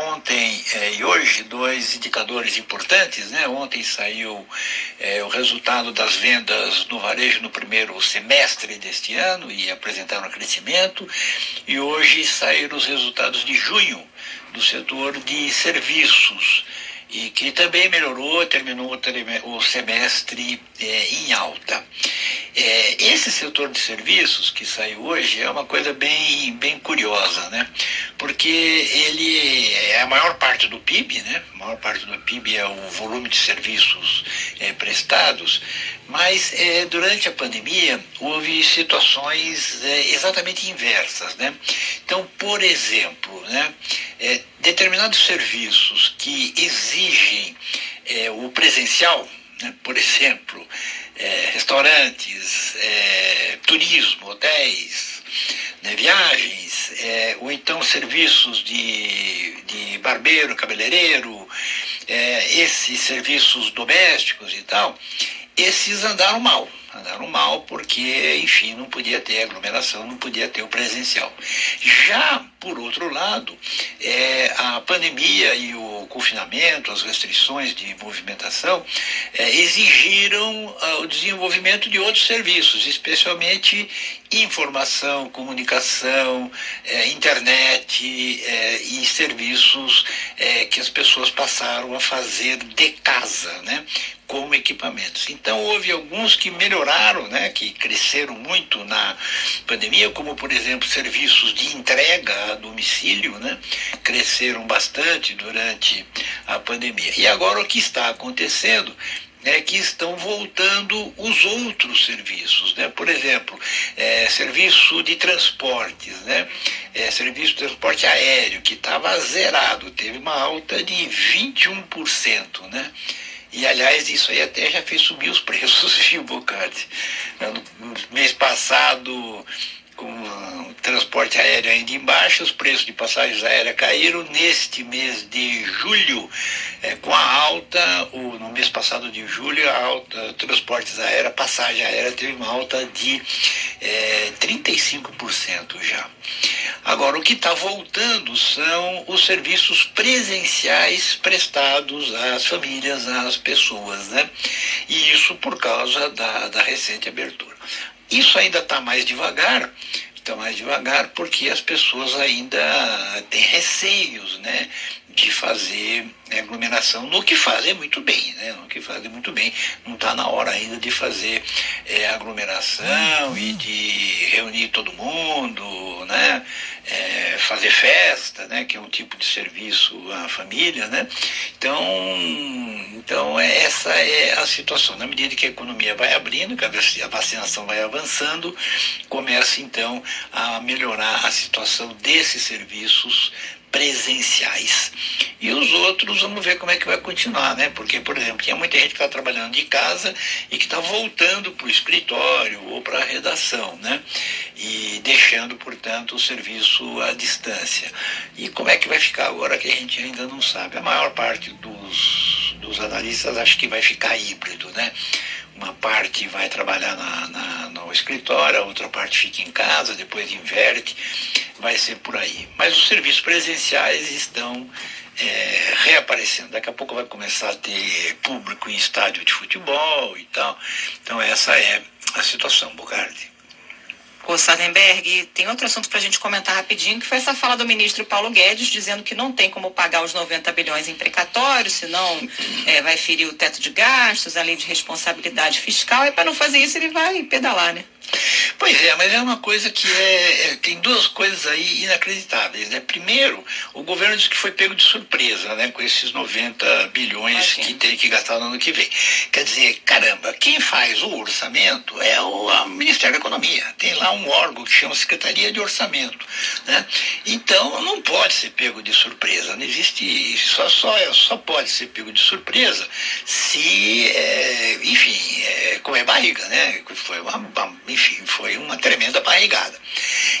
Ontem é, e hoje, dois indicadores importantes. Né? Ontem saiu é, o resultado das vendas no varejo no primeiro semestre deste ano e apresentaram crescimento. E hoje saíram os resultados de junho do setor de serviços e que também melhorou, terminou o semestre é, em alta. É, esse setor de serviços que saiu hoje é uma coisa bem, bem curiosa, né? Porque ele é a maior parte do PIB, né? A maior parte do PIB é o volume de serviços é, prestados, mas é, durante a pandemia houve situações é, exatamente inversas, né? Então, por exemplo, né? É, determinados serviços que exigem é, o presencial, né? por exemplo, é, restaurantes, é, turismo, hotéis, né, viagens, é, ou então serviços de, de barbeiro, cabeleireiro, é, esses serviços domésticos e tal, esses andaram mal andaram mal porque, enfim, não podia ter aglomeração, não podia ter o presencial. Já, por outro lado, é, a pandemia e o confinamento, as restrições de movimentação, é, exigiram uh, o desenvolvimento de outros serviços, especialmente informação, comunicação, é, internet é, e serviços que as pessoas passaram a fazer de casa, né? Com equipamentos. Então houve alguns que melhoraram, né, que cresceram muito na pandemia, como por exemplo serviços de entrega a domicílio, né, cresceram bastante durante a pandemia. E agora o que está acontecendo é que estão voltando os outros serviços, né? Por exemplo, é, serviço de transportes, né? É, serviço de transporte aéreo que estava zerado, teve uma alta de 21%, né? E, aliás, isso aí até já fez subir os preços, viu, Bocardi? No mês passado, com o transporte aéreo ainda em baixa, os preços de passagens aéreas caíram. Neste mês de julho, é, com a alta, o, no mês passado de julho, a alta transportes aéreos, passagem aérea teve uma alta de é, 35% já. Agora, o que está voltando são os serviços presenciais prestados às famílias, às pessoas, né? E isso por causa da, da recente abertura. Isso ainda está mais devagar, está mais devagar porque as pessoas ainda têm receios, né? de fazer aglomeração, no que fazem muito bem, né? no que fazem muito bem. Não está na hora ainda de fazer é, aglomeração e de reunir todo mundo, né? É, fazer festa, né? que é um tipo de serviço à família. Né? Então, então, essa é a situação. Na medida que a economia vai abrindo, que a vacinação vai avançando, começa então a melhorar a situação desses serviços presenciais. E os outros, vamos ver como é que vai continuar, né? Porque, por exemplo, tinha muita gente que está trabalhando de casa e que está voltando para o escritório ou para a redação, né? E deixando, portanto, o serviço à distância. E como é que vai ficar agora que a gente ainda não sabe? A maior parte dos, dos analistas acha que vai ficar híbrido, né? uma parte vai trabalhar na, na, no escritório, a outra parte fica em casa, depois inverte vai ser por aí. Mas os serviços presenciais estão é, reaparecendo. Daqui a pouco vai começar a ter público em estádio de futebol e tal. Então essa é a situação, Bogardi. Ô Sardenberg, tem outro assunto para a gente comentar rapidinho, que foi essa fala do ministro Paulo Guedes, dizendo que não tem como pagar os 90 bilhões em precatório, senão é, vai ferir o teto de gastos, a lei de responsabilidade fiscal, e para não fazer isso ele vai pedalar, né? Pois é, mas é uma coisa que é, é, tem duas coisas aí inacreditáveis, né? Primeiro, o governo disse que foi pego de surpresa, né, com esses 90 bilhões que tem que gastar no ano que vem. Quer dizer, caramba, quem faz o orçamento é o Ministério da Economia. Tem lá um órgão que chama Secretaria de Orçamento, né? Então não pode ser pego de surpresa. Não existe só só só pode ser pego de surpresa se, é, enfim, é, comer barriga, né? Foi uma, enfim, foi uma tremenda barrigada.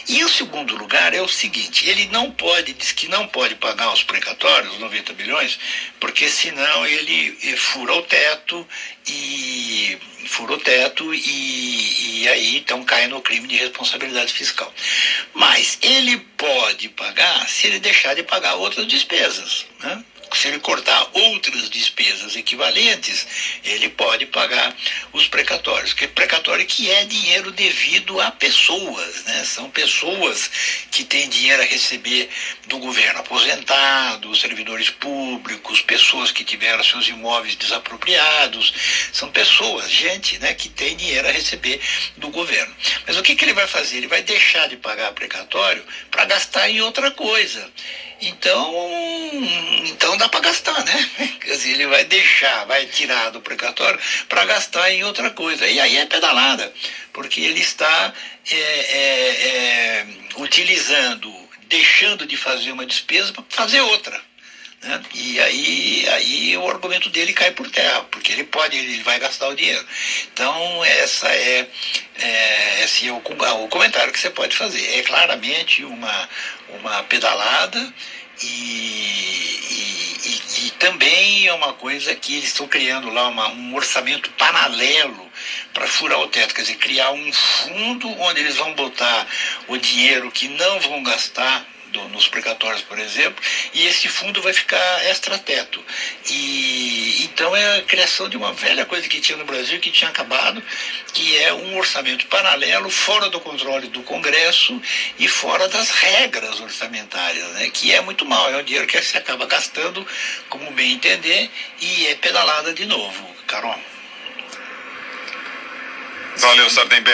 E o segundo lugar é o seguinte, ele não pode, diz que não pode pagar os precatórios, os 90 bilhões, porque senão ele fura o teto e fura o teto e, e aí então cai no crime de responsabilidade fiscal. Mas ele pode pagar se ele deixar de pagar outras despesas. Né? Se ele cortar outras despesas equivalentes, ele pode pagar os precatórios. Que precatório que é dinheiro devido a pessoas, né? São pessoas que têm dinheiro a receber do governo, aposentados, servidores públicos, pessoas que tiveram seus imóveis desapropriados, são pessoas, gente, né, que tem dinheiro a receber do governo. Que, que ele vai fazer? Ele vai deixar de pagar precatório para gastar em outra coisa. Então, então dá para gastar, né? Quer dizer, ele vai deixar, vai tirar do precatório para gastar em outra coisa. E aí é pedalada, porque ele está é, é, é, utilizando, deixando de fazer uma despesa para fazer outra. Né? E aí, aí o argumento dele cai por terra, porque ele pode, ele vai gastar o dinheiro. Então, essa é, é esse é o, o comentário que você pode fazer. É claramente uma, uma pedalada e, e, e, e, também é uma coisa que eles estão criando lá uma, um orçamento paralelo para furar o teto, quer dizer, criar um fundo onde eles vão botar o dinheiro que não vão gastar do, nos precatórios, por exemplo, e esse fundo vai ficar extra-teto. E então é a criação de uma velha coisa que tinha no Brasil, que tinha acabado, que é um orçamento paralelo, fora do controle do Congresso e fora das regras orçamentárias, né? que é muito mal, é um dinheiro que se acaba gastando como bem entender e é pedalada de novo. Carol. Valeu, Sardenberg.